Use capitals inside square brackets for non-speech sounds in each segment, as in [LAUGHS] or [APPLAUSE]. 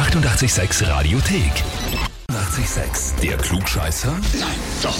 886 Radiothek. 886, der Klugscheißer? Nein, doch.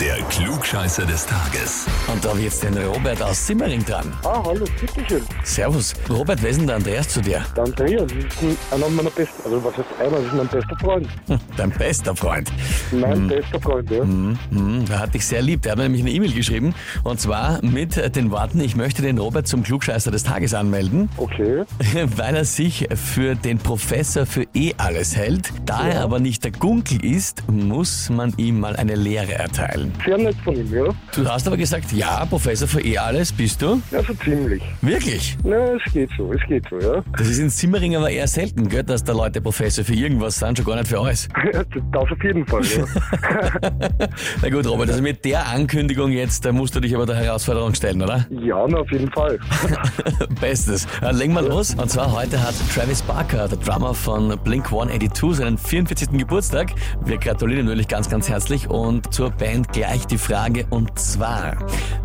Der Klugscheißer des Tages. Und da habe ich jetzt den Robert aus Simmering dran. Ah, hallo, bitteschön. Servus. Robert, wer ist denn der Andreas zu dir? Der Andreas ist ein- einer meiner besten, also was heißt einer, das ist mein bester Freund. Hm, Dein bester Freund. Mein bester Freund, ja. Hm, der hat dich sehr lieb. Der hat mir nämlich eine E-Mail geschrieben. Und zwar mit äh, den Worten, ich möchte den Robert zum Klugscheißer des Tages anmelden, Okay. [LAUGHS] weil er sich für den Professor für eh alles hält. Da er aber nicht der Gunkel ist, muss man ihm mal eine Lehre erteilen. Sehr nett von ihm, ja. Du hast aber gesagt, ja, Professor für eh alles bist du. Ja, so ziemlich. Wirklich? Na, es geht so, es geht so, ja. Das ist in Simmering aber eher selten, gell, dass da Leute Professor für irgendwas sind, schon gar nicht für alles. [LAUGHS] Das auf jeden Fall, ja. [LAUGHS] Na gut, Robert, also mit der Ankündigung jetzt, da musst du dich aber der Herausforderung stellen, oder? ja, na, auf jeden Fall. [LAUGHS] Bestes. Dann legen wir los. Und zwar heute hat Travis Barker, der Drummer von Blink 182, seinen 44. Geburtstag. Wir gratulieren natürlich ganz, ganz herzlich. Und zur Band gleich die Frage. Und zwar,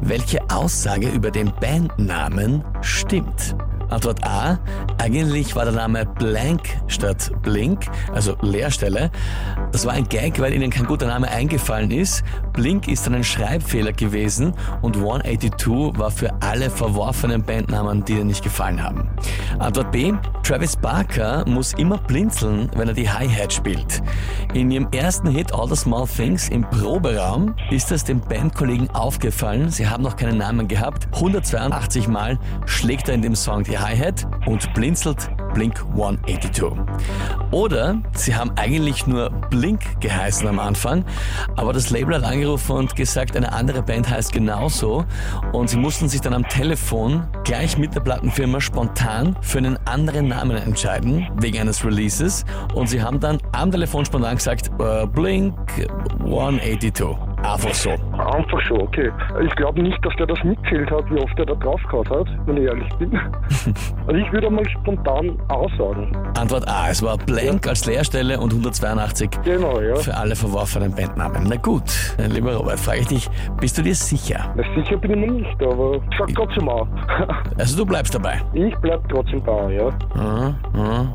welche Aussage über den Bandnamen stimmt? Antwort A. Eigentlich war der Name Blank statt Blink, also Leerstelle. Das war ein Gag, weil ihnen kein guter Name eingefallen ist. Blink ist dann ein Schreibfehler gewesen und 182 war für alle verworfenen Bandnamen, die ihnen nicht gefallen haben. Antwort B. Travis Barker muss immer blinzeln, wenn er die Hi-Hat spielt. In ihrem ersten Hit All the Small Things im Proberaum ist es den Bandkollegen aufgefallen. Sie haben noch keinen Namen gehabt. 182 Mal schlägt er in dem Song die Hi-Hat und blinzelt Blink 182. Oder sie haben eigentlich nur Blink geheißen am Anfang, aber das Label hat angerufen und gesagt, eine andere Band heißt genauso und sie mussten sich dann am Telefon gleich mit der Plattenfirma spontan für einen anderen Namen entscheiden, wegen eines Releases und sie haben dann am Telefon spontan gesagt, äh, Blink 182. Einfach so. Einfach so, okay. Ich glaube nicht, dass der das mitzählt hat, wie oft er da draufgehauen hat, wenn ich ehrlich bin. [LAUGHS] Also ich würde mal spontan aussagen. Antwort A, es war Blank als Leerstelle und 182 Genau, ja. für alle verworfenen Bandnamen. Na gut, lieber Robert, frage ich dich, bist du dir sicher? Na, sicher bin ich mir nicht, aber sag trotzdem auch. [LAUGHS] Also du bleibst dabei. Ich bleib trotzdem da, ja. Ja, ja.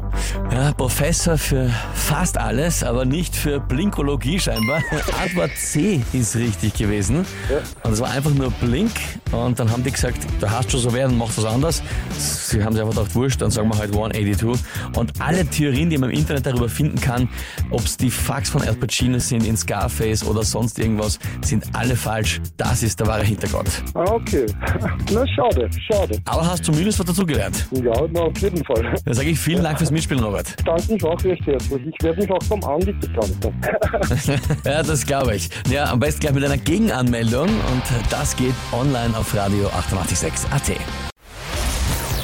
ja, Professor für fast alles, aber nicht für Blinkologie scheinbar. [LAUGHS] Antwort C ist richtig gewesen. Ja. Und es war einfach nur Blink. Und dann haben die gesagt, du hast schon so werden, mach was anderes. Sie haben sich einfach gedacht, wurscht, dann sagen wir halt 182. Und alle Theorien, die man im Internet darüber finden kann, ob es die Fax von Al Pacino sind, in Scarface oder sonst irgendwas, sind alle falsch. Das ist der wahre Hintergrund. Ah, okay. [LAUGHS] Na, schade, schade. Aber hast zumindest was dazugelernt. Ja, na, auf jeden Fall. Dann sage ich vielen Dank fürs Mitspielen, Robert. Danke mich auch recht herzlich. Ich werde mich auch vom Andi bedanken. [LAUGHS] Ja, das glaube ich. Ja, am besten gleich mit einer Gegenanmeldung und das geht online auf Radio 886 AT.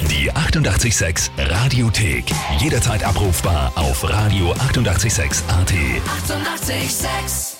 Die 886 Radiothek. Jederzeit abrufbar auf radio886.at. 886! 886